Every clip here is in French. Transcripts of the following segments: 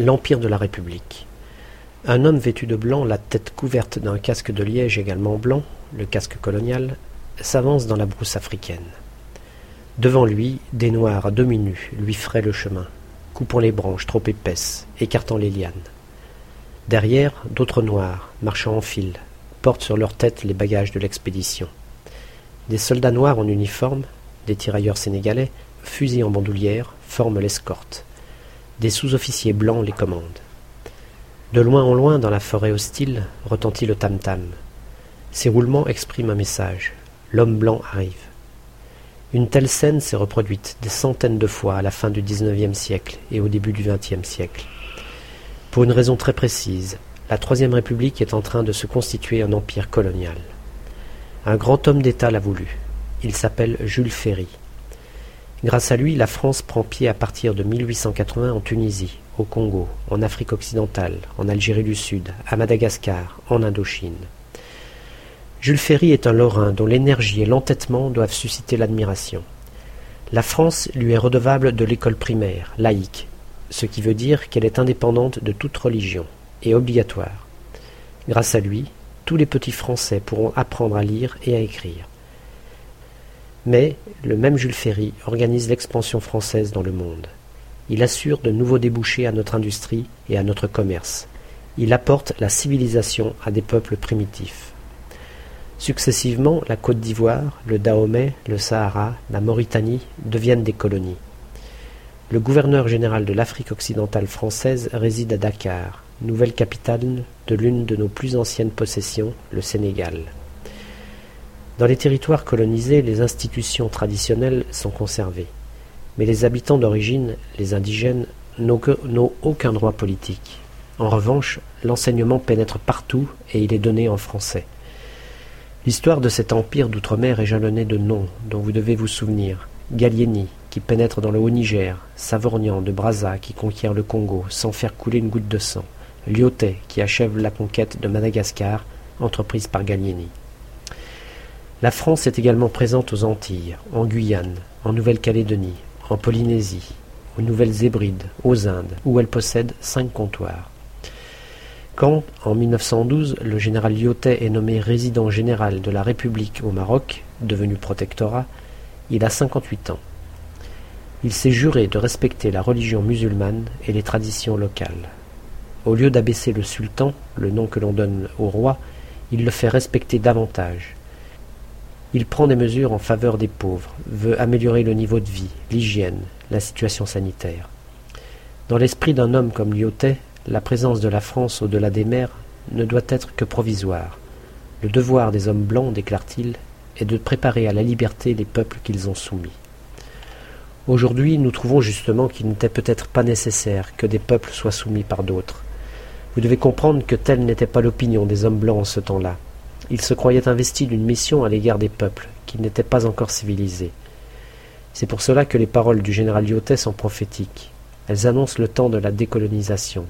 L'Empire de la République. Un homme vêtu de blanc, la tête couverte d'un casque de liège également blanc, le casque colonial, s'avance dans la brousse africaine. Devant lui, des noirs à demi nus lui fraient le chemin, coupant les branches trop épaisses, écartant les lianes. Derrière, d'autres noirs, marchant en file, portent sur leurs têtes les bagages de l'expédition. Des soldats noirs en uniforme, des tirailleurs sénégalais, fusils en bandoulière, forment l'escorte. Des sous-officiers blancs les commandent. De loin en loin, dans la forêt hostile, retentit le tam-tam. Ces roulements expriment un message. L'homme blanc arrive. Une telle scène s'est reproduite des centaines de fois à la fin du XIXe siècle et au début du XXe siècle. Pour une raison très précise, la Troisième République est en train de se constituer un empire colonial. Un grand homme d'État l'a voulu. Il s'appelle Jules Ferry. Grâce à lui, la France prend pied à partir de 1880 en Tunisie, au Congo, en Afrique occidentale, en Algérie du Sud, à Madagascar, en Indochine. Jules Ferry est un Lorrain dont l'énergie et l'entêtement doivent susciter l'admiration. La France lui est redevable de l'école primaire, laïque, ce qui veut dire qu'elle est indépendante de toute religion, et obligatoire. Grâce à lui, tous les petits Français pourront apprendre à lire et à écrire. Mais le même Jules Ferry organise l'expansion française dans le monde. Il assure de nouveaux débouchés à notre industrie et à notre commerce. Il apporte la civilisation à des peuples primitifs. Successivement, la Côte d'Ivoire, le Dahomey, le Sahara, la Mauritanie deviennent des colonies. Le gouverneur général de l'Afrique occidentale française réside à Dakar, nouvelle capitale de l'une de nos plus anciennes possessions, le Sénégal. Dans les territoires colonisés, les institutions traditionnelles sont conservées, mais les habitants d'origine, les indigènes, n'ont aucun droit politique. En revanche, l'enseignement pénètre partout et il est donné en français. L'histoire de cet empire d'outre-mer est jalonnée de noms dont vous devez vous souvenir. Gallieni, qui pénètre dans le Haut-Niger, Savorgnan de Brazza, qui conquiert le Congo sans faire couler une goutte de sang, Lyotet, qui achève la conquête de Madagascar, entreprise par Gallieni. La France est également présente aux Antilles, en Guyane, en Nouvelle-Calédonie, en Polynésie, aux Nouvelles Hébrides, aux Indes, où elle possède cinq comptoirs. Quand, en 1912, le général Lyotet est nommé résident général de la République au Maroc, devenu protectorat, il a 58 ans. Il s'est juré de respecter la religion musulmane et les traditions locales. Au lieu d'abaisser le sultan, le nom que l'on donne au roi, il le fait respecter davantage. Il prend des mesures en faveur des pauvres, veut améliorer le niveau de vie, l'hygiène, la situation sanitaire. Dans l'esprit d'un homme comme Lyotet, la présence de la France au-delà des mers ne doit être que provisoire. Le devoir des hommes blancs, déclare-t-il, est de préparer à la liberté les peuples qu'ils ont soumis. Aujourd'hui, nous trouvons justement qu'il n'était peut-être pas nécessaire que des peuples soient soumis par d'autres. Vous devez comprendre que telle n'était pas l'opinion des hommes blancs en ce temps-là. Il se croyait investi d'une mission à l'égard des peuples, qui n'étaient pas encore civilisés. C'est pour cela que les paroles du général Lyotet sont prophétiques. Elles annoncent le temps de la décolonisation,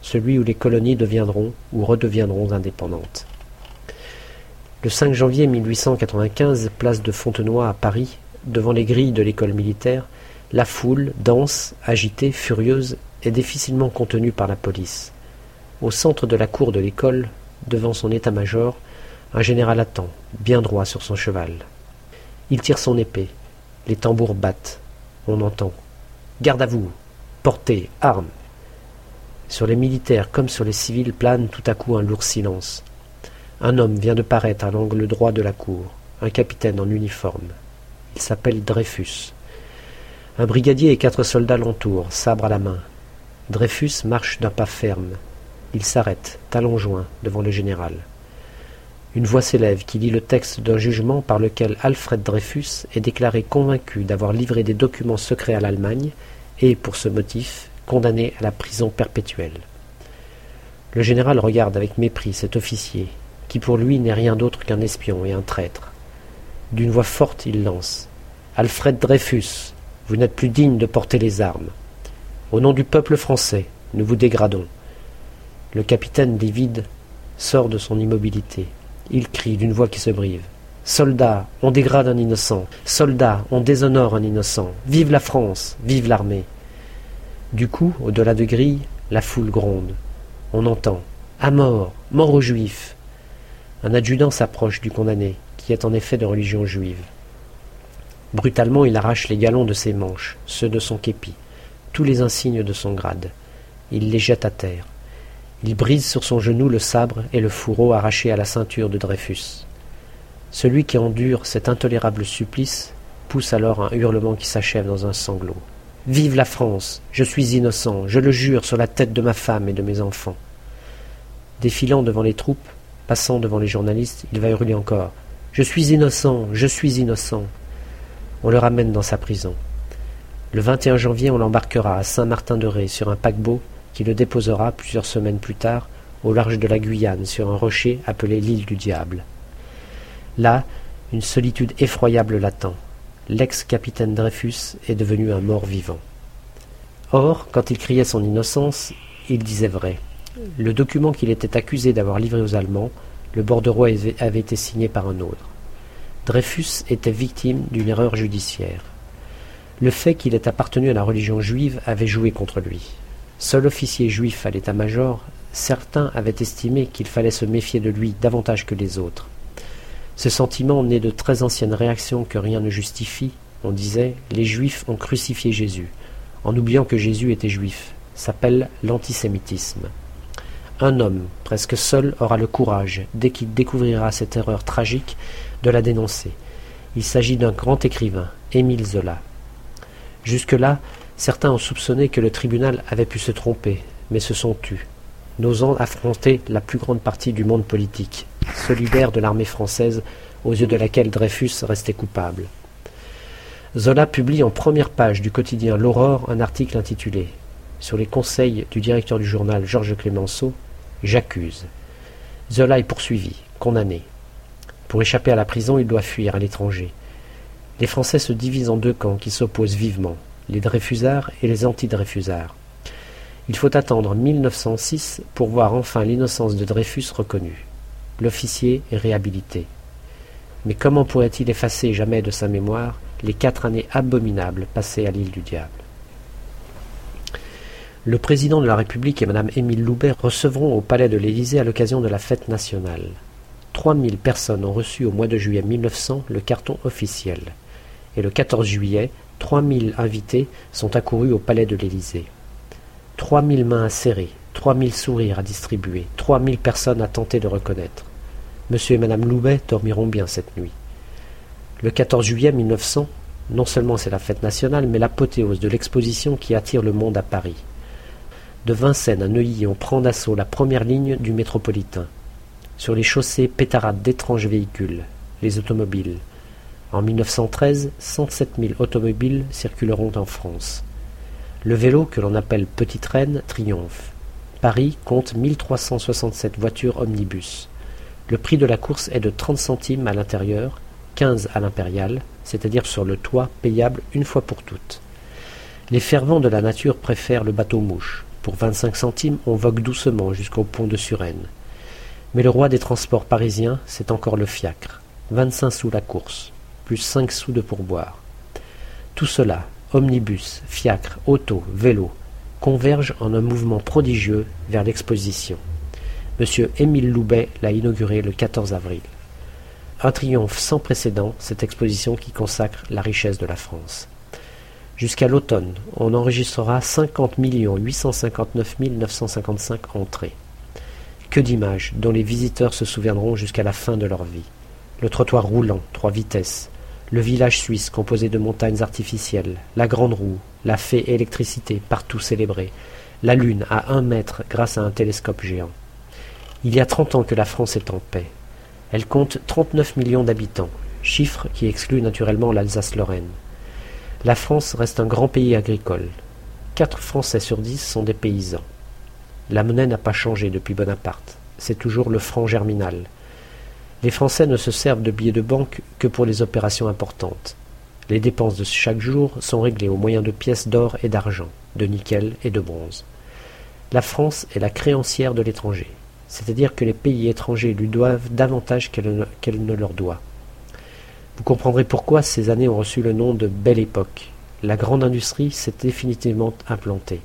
celui où les colonies deviendront ou redeviendront indépendantes. Le 5 janvier 1895, place de Fontenoy à Paris, devant les grilles de l'école militaire, la foule, dense, agitée, furieuse, est difficilement contenue par la police. Au centre de la cour de l'école, devant son état-major, un général attend, bien droit sur son cheval. Il tire son épée. Les tambours battent. On entend. Garde à vous. Portez. Armes. Sur les militaires comme sur les civils plane tout à coup un lourd silence. Un homme vient de paraître à l'angle droit de la cour, un capitaine en uniforme. Il s'appelle Dreyfus. Un brigadier et quatre soldats l'entourent, sabre à la main. Dreyfus marche d'un pas ferme. Il s'arrête, talons joints, devant le général. Une voix s'élève qui lit le texte d'un jugement par lequel Alfred Dreyfus est déclaré convaincu d'avoir livré des documents secrets à l'Allemagne et, pour ce motif, condamné à la prison perpétuelle. Le général regarde avec mépris cet officier, qui pour lui n'est rien d'autre qu'un espion et un traître. D'une voix forte, il lance Alfred Dreyfus, vous n'êtes plus digne de porter les armes. Au nom du peuple français, nous vous dégradons. Le capitaine livide sort de son immobilité. Il crie d'une voix qui se brive. Soldats, on dégrade un innocent. Soldats, on déshonore un innocent. Vive la France, vive l'armée. Du coup, au-delà de grille, La foule gronde. On entend À mort Mort aux Juifs Un adjudant s'approche du condamné, qui est en effet de religion juive. Brutalement, il arrache les galons de ses manches, ceux de son képi, tous les insignes de son grade. Il les jette à terre. Il brise sur son genou le sabre et le fourreau arrachés à la ceinture de Dreyfus. Celui qui endure cet intolérable supplice pousse alors un hurlement qui s'achève dans un sanglot. Vive la France Je suis innocent, je le jure sur la tête de ma femme et de mes enfants. Défilant devant les troupes, passant devant les journalistes, il va hurler encore. Je suis innocent, je suis innocent. On le ramène dans sa prison. Le 21 janvier, on l'embarquera à Saint-Martin-de-Ré sur un paquebot qui le déposera plusieurs semaines plus tard au large de la Guyane sur un rocher appelé l'île du Diable. Là, une solitude effroyable l'attend. L'ex-capitaine Dreyfus est devenu un mort vivant. Or, quand il criait son innocence, il disait vrai. Le document qu'il était accusé d'avoir livré aux Allemands, le bordereau avait été signé par un autre. Dreyfus était victime d'une erreur judiciaire. Le fait qu'il ait appartenu à la religion juive avait joué contre lui. Seul officier juif à l'état-major, certains avaient estimé qu'il fallait se méfier de lui davantage que les autres. Ce sentiment né de très anciennes réactions que rien ne justifie, on disait les juifs ont crucifié Jésus, en oubliant que Jésus était juif, s'appelle l'antisémitisme. Un homme, presque seul, aura le courage, dès qu'il découvrira cette erreur tragique, de la dénoncer. Il s'agit d'un grand écrivain, Émile Zola. Jusque-là, Certains ont soupçonné que le tribunal avait pu se tromper, mais se sont tus, n'osant affronter la plus grande partie du monde politique, solidaire de l'armée française aux yeux de laquelle Dreyfus restait coupable. Zola publie en première page du quotidien L'Aurore un article intitulé Sur les conseils du directeur du journal Georges Clémenceau, J'accuse. Zola est poursuivi, condamné. Pour échapper à la prison, il doit fuir à l'étranger. Les Français se divisent en deux camps qui s'opposent vivement les Dreyfusards et les anti-Dreyfusards. Il faut attendre 1906 pour voir enfin l'innocence de Dreyfus reconnue. L'officier est réhabilité. Mais comment pourrait-il effacer jamais de sa mémoire les quatre années abominables passées à l'île du Diable? Le président de la République et Mme Émile Loubet recevront au palais de l'Élysée à l'occasion de la fête nationale. Trois mille personnes ont reçu au mois de juillet 1900 le carton officiel. Et le 14 juillet, Trois mille invités sont accourus au palais de l'Élysée. Trois mille mains à serrer, trois mille sourires à distribuer, trois mille personnes à tenter de reconnaître. Monsieur et Madame Loubet dormiront bien cette nuit. Le 14 juillet 1900, non seulement c'est la fête nationale, mais l'apothéose de l'exposition qui attire le monde à Paris. De Vincennes à Neuilly, on prend d'assaut la première ligne du métropolitain. Sur les chaussées pétarades d'étranges véhicules, les automobiles, en 1913, 107 000 automobiles circuleront en France. Le vélo, que l'on appelle Petite Reine, triomphe. Paris compte 1367 voitures omnibus. Le prix de la course est de 30 centimes à l'intérieur, 15 à l'impérial, c'est-à-dire sur le toit payable une fois pour toutes. Les fervents de la nature préfèrent le bateau-mouche. Pour 25 centimes, on vogue doucement jusqu'au pont de Suresnes. Mais le roi des transports parisiens, c'est encore le fiacre. 25 sous la course plus cinq sous de pourboire. Tout cela, omnibus, fiacre, auto, vélo, converge en un mouvement prodigieux vers l'exposition. M. Émile Loubet l'a inauguré le 14 avril. Un triomphe sans précédent, cette exposition qui consacre la richesse de la France. Jusqu'à l'automne, on enregistrera 50 859 955 entrées. Que d'images dont les visiteurs se souviendront jusqu'à la fin de leur vie. Le trottoir roulant, trois vitesses, le village suisse composé de montagnes artificielles, la grande roue, la fée électricité partout célébrée, la lune à un mètre grâce à un télescope géant. Il y a trente ans que la France est en paix. Elle compte trente-neuf millions d'habitants, chiffre qui exclut naturellement l'Alsace-Lorraine. La France reste un grand pays agricole. Quatre Français sur dix sont des paysans. La monnaie n'a pas changé depuis Bonaparte. C'est toujours le franc germinal, les Français ne se servent de billets de banque que pour les opérations importantes. Les dépenses de chaque jour sont réglées au moyen de pièces d'or et d'argent, de nickel et de bronze. La France est la créancière de l'étranger, c'est-à-dire que les pays étrangers lui doivent davantage qu'elle ne, leur doit. Vous comprendrez pourquoi ces années ont reçu le nom de Belle Époque. La grande industrie s'est définitivement implantée.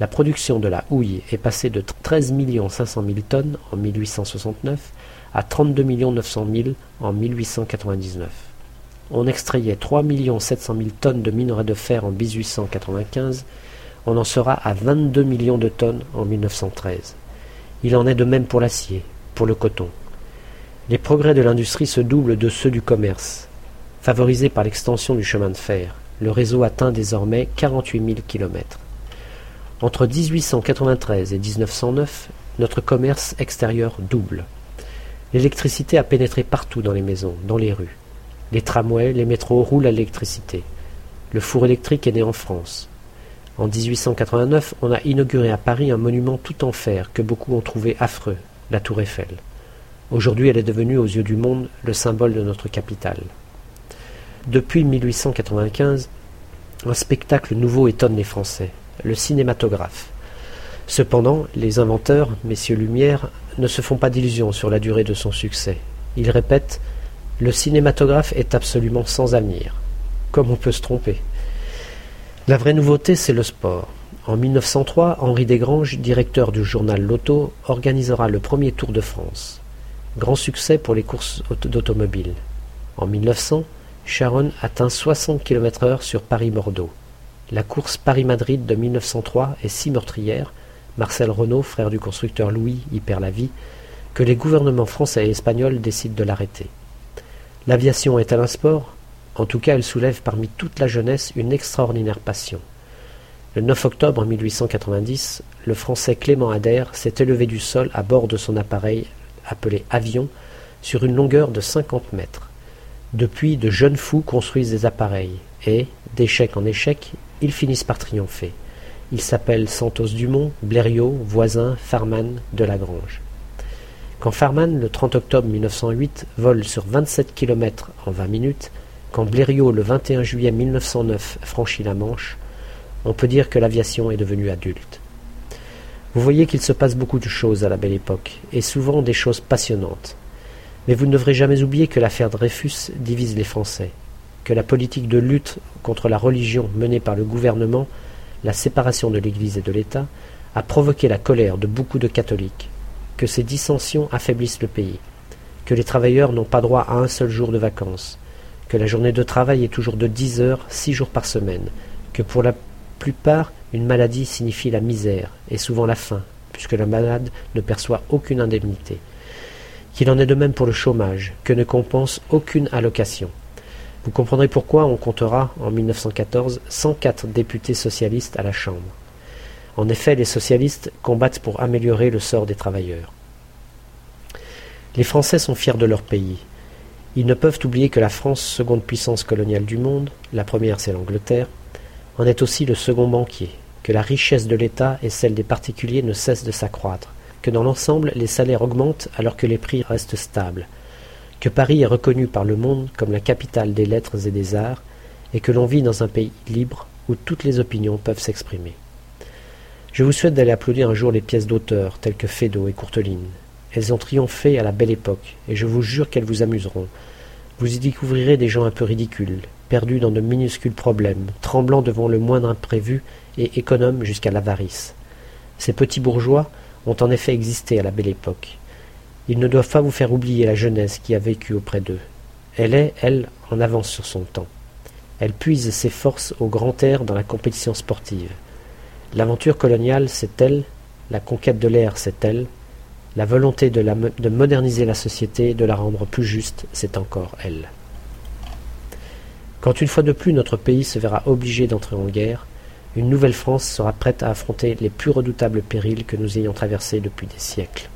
la production de la houille est passée de 13 500 000 tonnes en 1869 à 32 900 000 en 1899. On extrayait 3 700 000 tonnes de minerai de fer en 1895, on en sera à 22 millions de tonnes en 1913. Il en est de même pour l'acier, pour le coton. Les progrès de l'industrie se doublent de ceux du commerce. Favorisé par l'extension du chemin de fer, le réseau atteint désormais 48 000 kilomètres. Entre 1893 et 1909, notre commerce extérieur double. L'électricité a pénétré partout dans les maisons, dans les rues. Les tramways, les métros roulent à l'électricité. Le four électrique est né en France. En 1889, on a inauguré à Paris un monument tout en fer que beaucoup ont trouvé affreux, la Tour Eiffel. Aujourd'hui, elle est devenue aux yeux du monde le symbole de notre capitale. Depuis 1895, un spectacle nouveau étonne les Français, le cinématographe. Cependant, les inventeurs, messieurs Lumière, ne se font pas d'illusions sur la durée de son succès. Ils répètent Le cinématographe est absolument sans avenir. Comme on peut se tromper La vraie nouveauté, c'est le sport. En 1903, Henri Desgranges, directeur du journal Loto, organisera le premier Tour de France. Grand succès pour les courses d'automobile. En 1900, Sharon atteint 60 km/h sur Paris-Bordeaux. La course Paris-Madrid de 1903 est si meurtrière Marcel Renault, frère du constructeur Louis, y perd la vie, que les gouvernements français et espagnols décident de l'arrêter. L'aviation est-elle un sport En tout cas, elle soulève parmi toute la jeunesse une extraordinaire passion. Le 9 octobre 1890, le Français Clément Adair s'est élevé du sol à bord de son appareil appelé avion sur une longueur de 50 mètres. Depuis, de jeunes fous construisent des appareils et, d'échec en échec, ils finissent par triompher. Ils s'appellent Santos Dumont, Blériot, Voisin, Farman, Delagrange. Quand Farman, le 30 octobre 1908, vole sur 27 km en 20 minutes, quand Blériot, le 21 juillet 1909, franchit la Manche, on peut dire que l'aviation est devenue adulte. Vous voyez qu'il se passe beaucoup de choses à la belle époque, et souvent des choses passionnantes. Mais vous ne devrez jamais oublier que l'affaire Dreyfus divise les Français, que la politique de lutte contre la religion menée par le gouvernement la séparation de l'Église et de l'État, a provoqué la colère de beaucoup de catholiques, que ces dissensions affaiblissent le pays, que les travailleurs n'ont pas droit à un seul jour de vacances, que la journée de travail est toujours de dix heures, six jours par semaine, que pour la plupart une maladie signifie la misère et souvent la faim, puisque le malade ne perçoit aucune indemnité, qu'il en est de même pour le chômage, que ne compense aucune allocation, vous comprendrez pourquoi on comptera, en 1914, 104 députés socialistes à la Chambre. En effet, les socialistes combattent pour améliorer le sort des travailleurs. Les Français sont fiers de leur pays. Ils ne peuvent oublier que la France, seconde puissance coloniale du monde, la première c'est l'Angleterre, en est aussi le second banquier, que la richesse de l'État et celle des particuliers ne cessent de s'accroître, que dans l'ensemble les salaires augmentent alors que les prix restent stables, que Paris est reconnu par le monde comme la capitale des lettres et des arts, et que l'on vit dans un pays libre où toutes les opinions peuvent s'exprimer. Je vous souhaite d'aller applaudir un jour les pièces d'auteurs telles que Feydeau et Courteline. Elles ont triomphé à la belle époque, et je vous jure qu'elles vous amuseront. Vous y découvrirez des gens un peu ridicules, perdus dans de minuscules problèmes, tremblants devant le moindre imprévu et économes jusqu'à l'avarice. Ces petits bourgeois ont en effet existé à la belle époque. Ils ne doivent pas vous faire oublier la jeunesse qui a vécu auprès d'eux. Elle est, elle, en avance sur son temps. Elle puise ses forces au grand air dans la compétition sportive. L'aventure coloniale, c'est elle, la conquête de l'air, c'est elle, la volonté de, de moderniser la société, de la rendre plus juste, c'est encore elle. Quand une fois de plus notre pays se verra obligé d'entrer en guerre, une nouvelle France sera prête à affronter les plus redoutables périls que nous ayons traversés depuis des siècles.